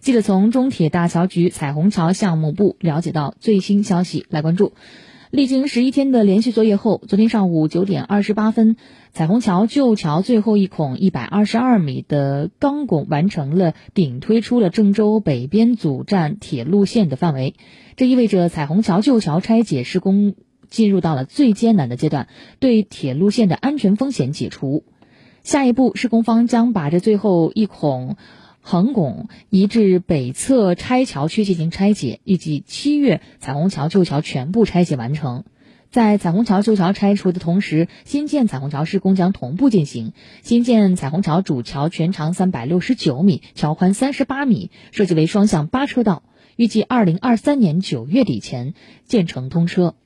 记者从中铁大桥局彩虹桥项目部了解到最新消息，来关注。历经十一天的连续作业后，昨天上午九点二十八分，彩虹桥旧桥最后一孔一百二十二米的钢拱完成了顶推出了郑州北边主站铁路线的范围。这意味着彩虹桥旧桥拆解施工进入到了最艰难的阶段，对铁路线的安全风险解除。下一步，施工方将把这最后一孔。横拱移至北侧拆桥区进行拆解，预计七月彩虹桥旧桥全部拆解完成。在彩虹桥旧桥拆除的同时，新建彩虹桥施工将同步进行。新建彩虹桥主桥全长三百六十九米，桥宽三十八米，设计为双向八车道，预计二零二三年九月底前建成通车。